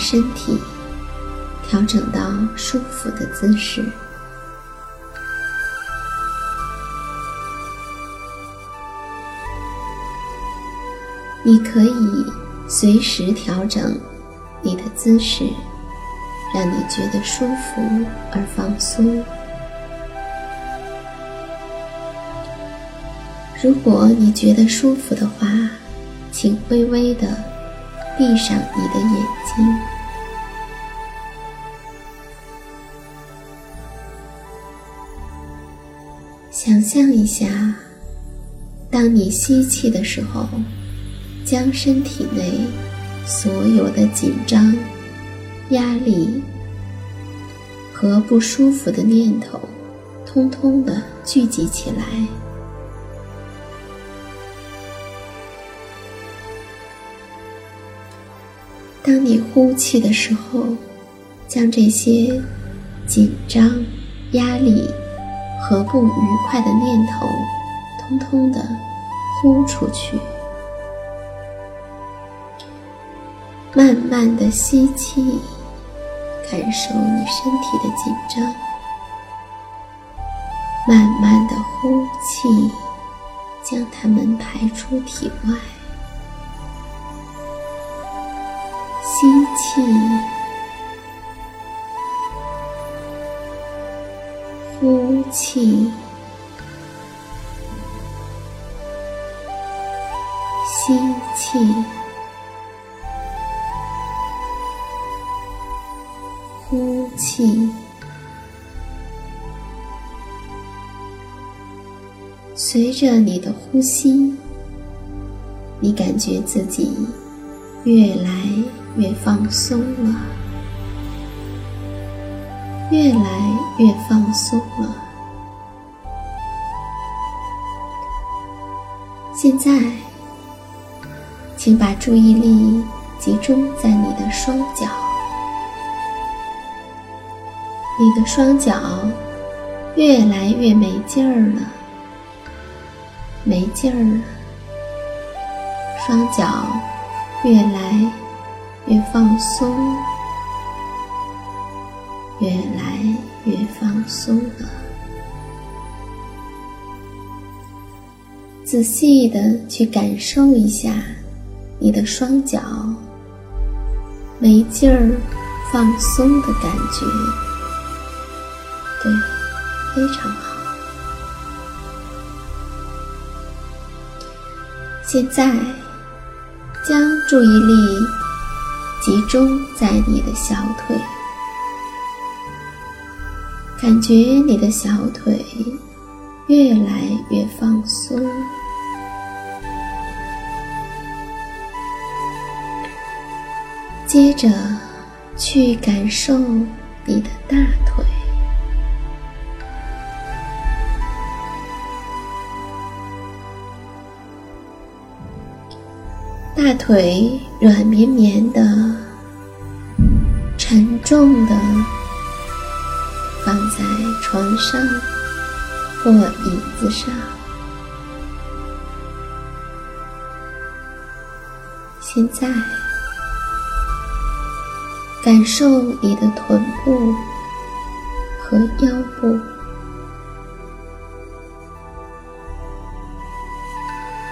身体调整到舒服的姿势，你可以随时调整你的姿势，让你觉得舒服而放松。如果你觉得舒服的话，请微微的。闭上你的眼睛，想象一下，当你吸气的时候，将身体内所有的紧张、压力和不舒服的念头，通通的聚集起来。当你呼气的时候，将这些紧张、压力和不愉快的念头，通通的呼出去。慢慢的吸气，感受你身体的紧张；慢慢的呼气，将它们排出体外。吸气，呼气，吸气，呼气。随着你的呼吸，你感觉自己越来。越放松了，越来越放松了。现在，请把注意力集中在你的双脚，你的双脚越来越没劲儿了，没劲儿了，双脚。越来越放松，越来越放松了。仔细的去感受一下你的双脚没劲儿放松的感觉，对，非常好。现在，将注意力集中在你的小腿，感觉你的小腿越来越放松。接着，去感受你的大腿。大腿软绵绵的、沉重的放在床上或椅子上。现在，感受你的臀部和腰部，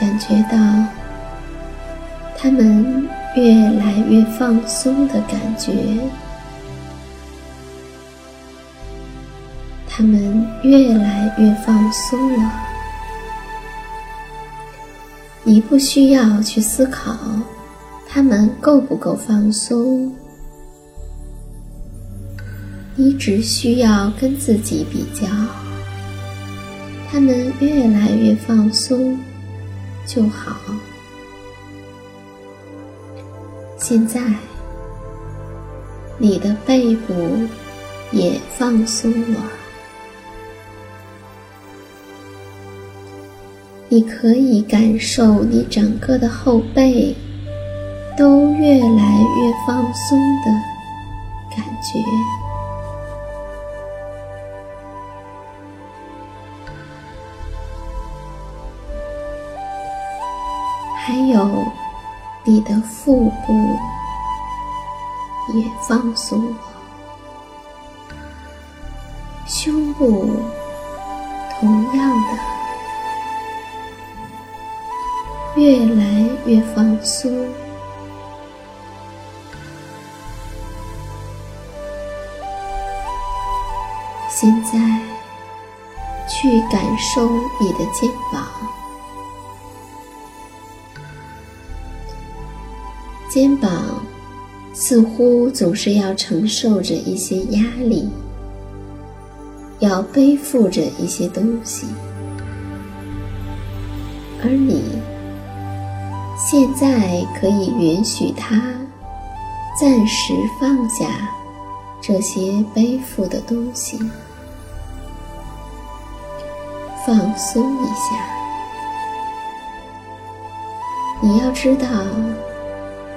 感觉到。他们越来越放松的感觉，他们越来越放松了。你不需要去思考他们够不够放松，你只需要跟自己比较，他们越来越放松就好。现在，你的背部也放松了。你可以感受你整个的后背都越来越放松的感觉，还有。你的腹部也放松了，胸部同样的越来越放松。现在，去感受你的肩膀。肩膀似乎总是要承受着一些压力，要背负着一些东西，而你现在可以允许它暂时放下这些背负的东西，放松一下。你要知道。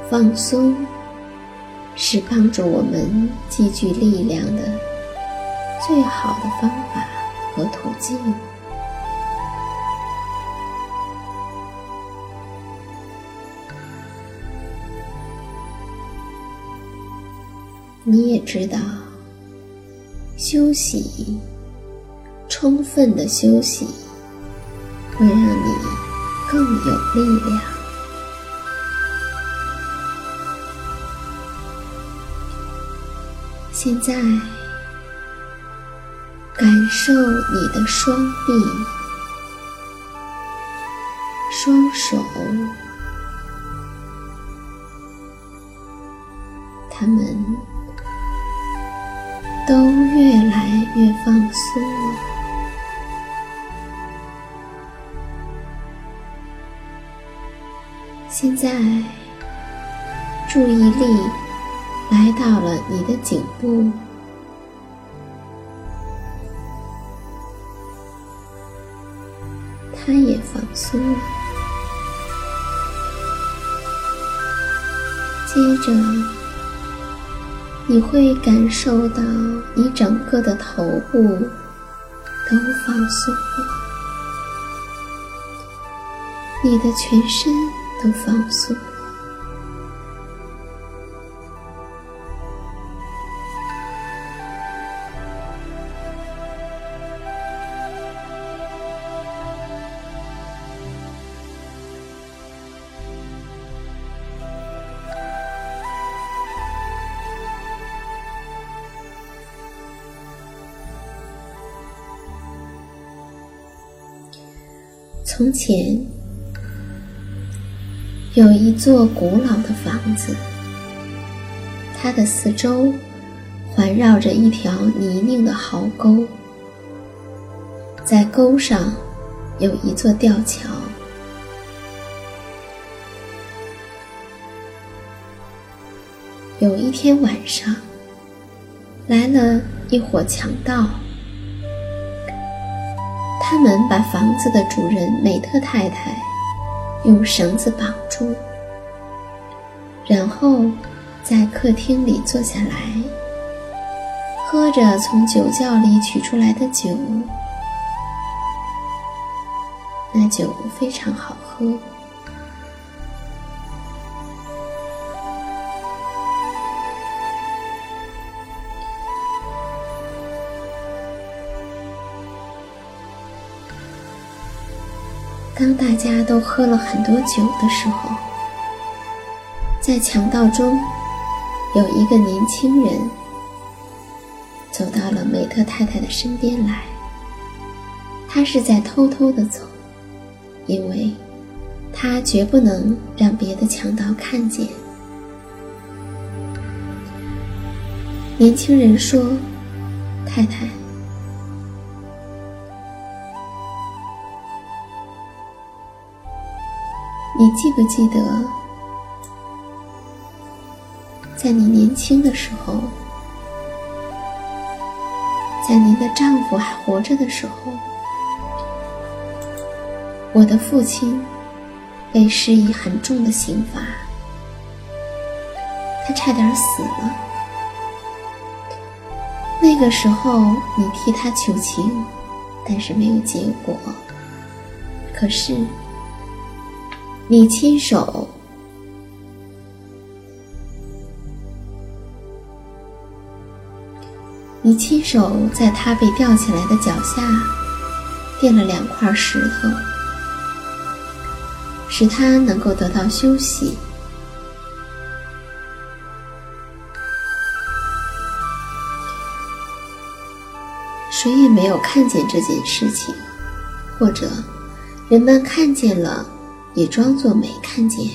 放松是帮助我们积聚力量的最好的方法和途径。你也知道，休息，充分的休息，会让你更有力量。现在，感受你的双臂、双手，他们都越来越放松了。现在，注意力。来到了你的颈部，它也放松了。接着，你会感受到你整个的头部都放松了，你的全身都放松从前有一座古老的房子，它的四周环绕着一条泥泞的壕沟，在沟上有一座吊桥。有一天晚上，来了一伙强盗。他们把房子的主人美特太太用绳子绑住，然后在客厅里坐下来，喝着从酒窖里取出来的酒。那酒非常好喝。当大家都喝了很多酒的时候，在强盗中有一个年轻人走到了梅特太太的身边来。他是在偷偷的走，因为他绝不能让别的强盗看见。年轻人说：“太太。”你记不记得，在你年轻的时候，在您的丈夫还活着的时候，我的父亲被施以很重的刑罚，他差点死了。那个时候，你替他求情，但是没有结果。可是。你亲手，你亲手在他被吊起来的脚下垫了两块石头，使他能够得到休息。谁也没有看见这件事情，或者人们看见了。也装作没看见。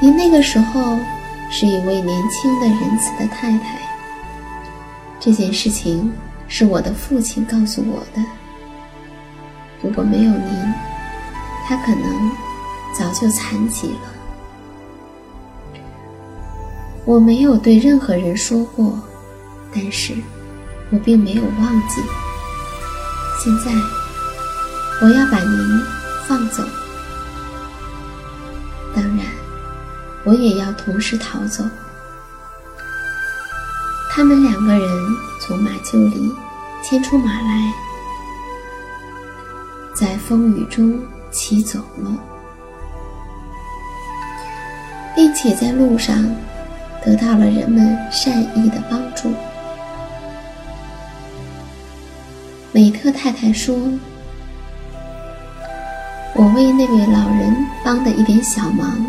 您那个时候是一位年轻的仁慈的太太。这件事情是我的父亲告诉我的。如果没有您，他可能早就残疾了。我没有对任何人说过，但是我并没有忘记。现在，我要把您放走。当然，我也要同时逃走。他们两个人从马厩里牵出马来，在风雨中骑走了，并且在路上得到了人们善意的帮助。美特太太说。我为那位老人帮的一点小忙，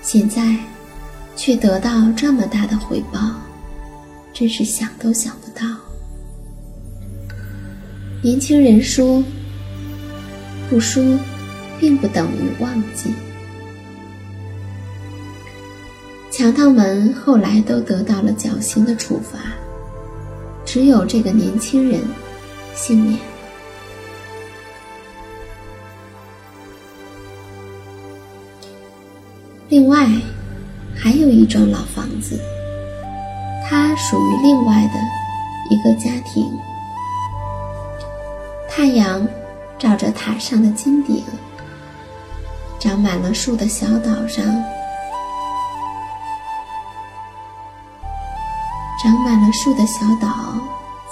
现在却得到这么大的回报，真是想都想不到。年轻人说：“不说，并不等于忘记。”强盗们后来都得到了绞刑的处罚，只有这个年轻人幸免。另外，还有一幢老房子，它属于另外的一个家庭。太阳照着塔上的金顶，长满了树的小岛上，长满了树的小岛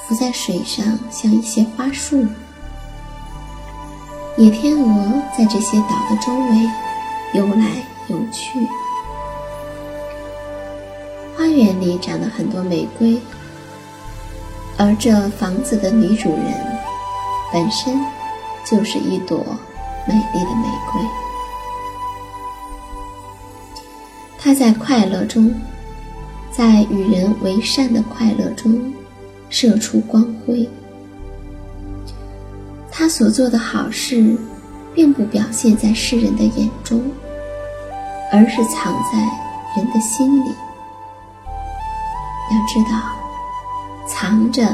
浮在水上，像一些花束。野天鹅在这些岛的周围游来。有趣。花园里长了很多玫瑰，而这房子的女主人本身就是一朵美丽的玫瑰。她在快乐中，在与人为善的快乐中射出光辉。他所做的好事，并不表现在世人的眼中，而是藏在人的心里。要知道，藏着，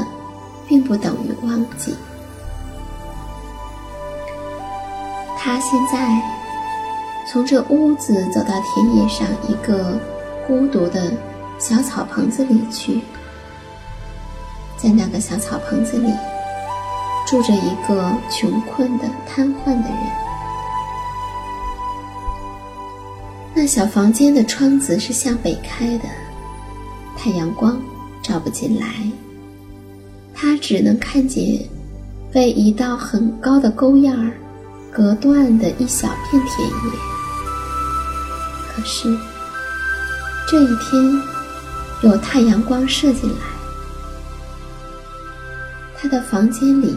并不等于忘记。他现在从这屋子走到田野上一个孤独的小草棚子里去，在那个小草棚子里住着一个穷困的瘫痪的人。那小房间的窗子是向北开的，太阳光照不进来，他只能看见被一道很高的沟沿儿。隔断的一小片田野。可是这一天有太阳光射进来，他的房间里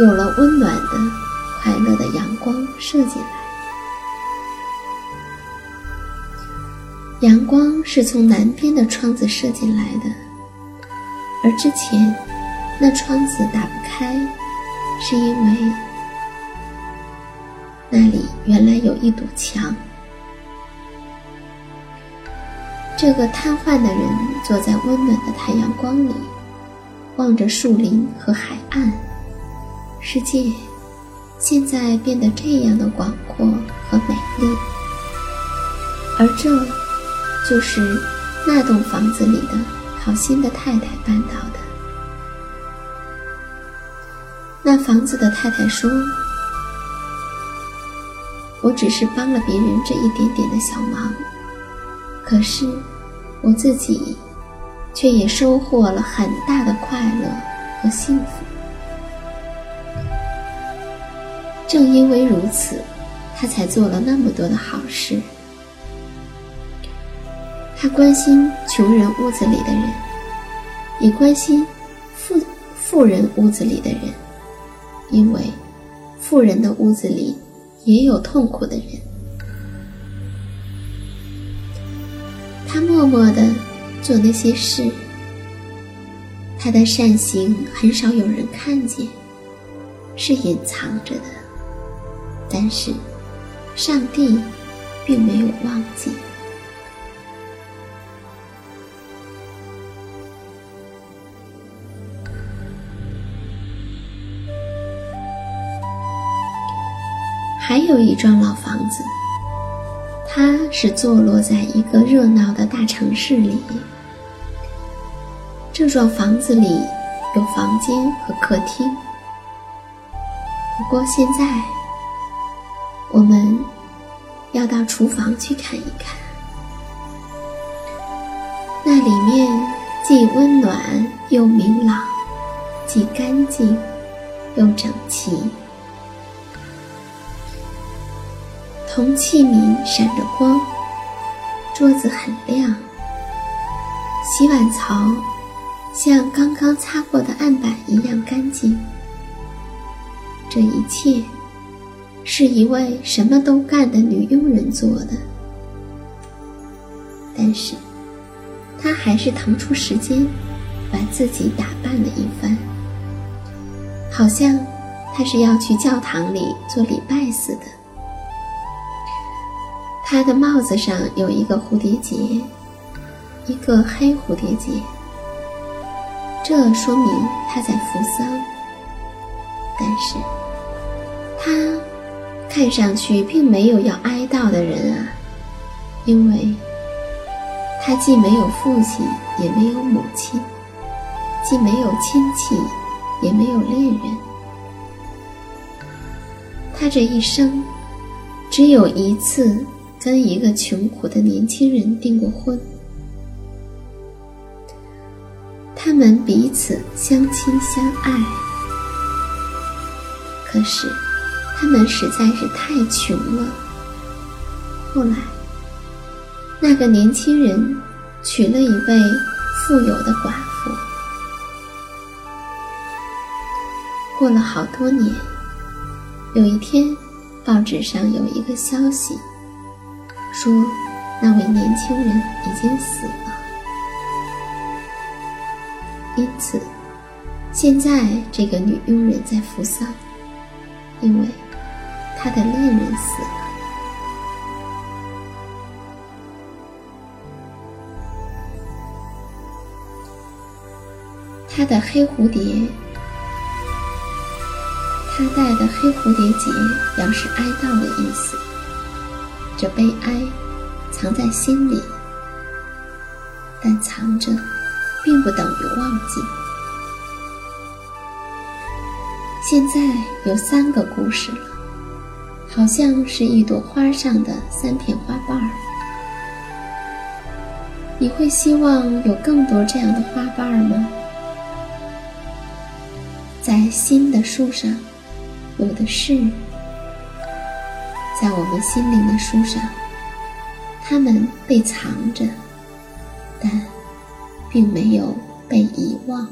有了温暖的、快乐的阳光射进来。阳光是从南边的窗子射进来的，而之前那窗子打不开，是因为。那里原来有一堵墙。这个瘫痪的人坐在温暖的太阳光里，望着树林和海岸。世界现在变得这样的广阔和美丽，而这就是那栋房子里的好心的太太办到的。那房子的太太说。我只是帮了别人这一点点的小忙，可是我自己却也收获了很大的快乐和幸福。正因为如此，他才做了那么多的好事。他关心穷人屋子里的人，也关心富富人屋子里的人，因为富人的屋子里。也有痛苦的人，他默默的做那些事，他的善行很少有人看见，是隐藏着的。但是，上帝并没有忘记。还有一幢老房子，它是坐落在一个热闹的大城市里。这幢房子里有房间和客厅。不过现在，我们要到厨房去看一看，那里面既温暖又明朗，既干净又整齐。铜器皿闪着光，桌子很亮，洗碗槽像刚刚擦过的案板一样干净。这一切是一位什么都干的女佣人做的，但是她还是腾出时间把自己打扮了一番，好像她是要去教堂里做礼拜似的。他的帽子上有一个蝴蝶结，一个黑蝴蝶结。这说明他在扶丧，但是他看上去并没有要哀悼的人啊，因为他既没有父亲，也没有母亲，既没有亲戚，也没有恋人。他这一生只有一次。跟一个穷苦的年轻人订过婚，他们彼此相亲相爱，可是他们实在是太穷了。后来，那个年轻人娶了一位富有的寡妇。过了好多年，有一天，报纸上有一个消息。说，那位年轻人已经死了，因此，现在这个女佣人在扶丧。因为她的恋人死了。他的黑蝴蝶，他戴的黑蝴蝶结，表示哀悼的意思。这悲哀藏在心里，但藏着，并不等于忘记。现在有三个故事了，好像是一朵花上的三片花瓣儿。你会希望有更多这样的花瓣吗？在新的树上，有的是；在我们心灵的书上，它们被藏着，但并没有被遗忘。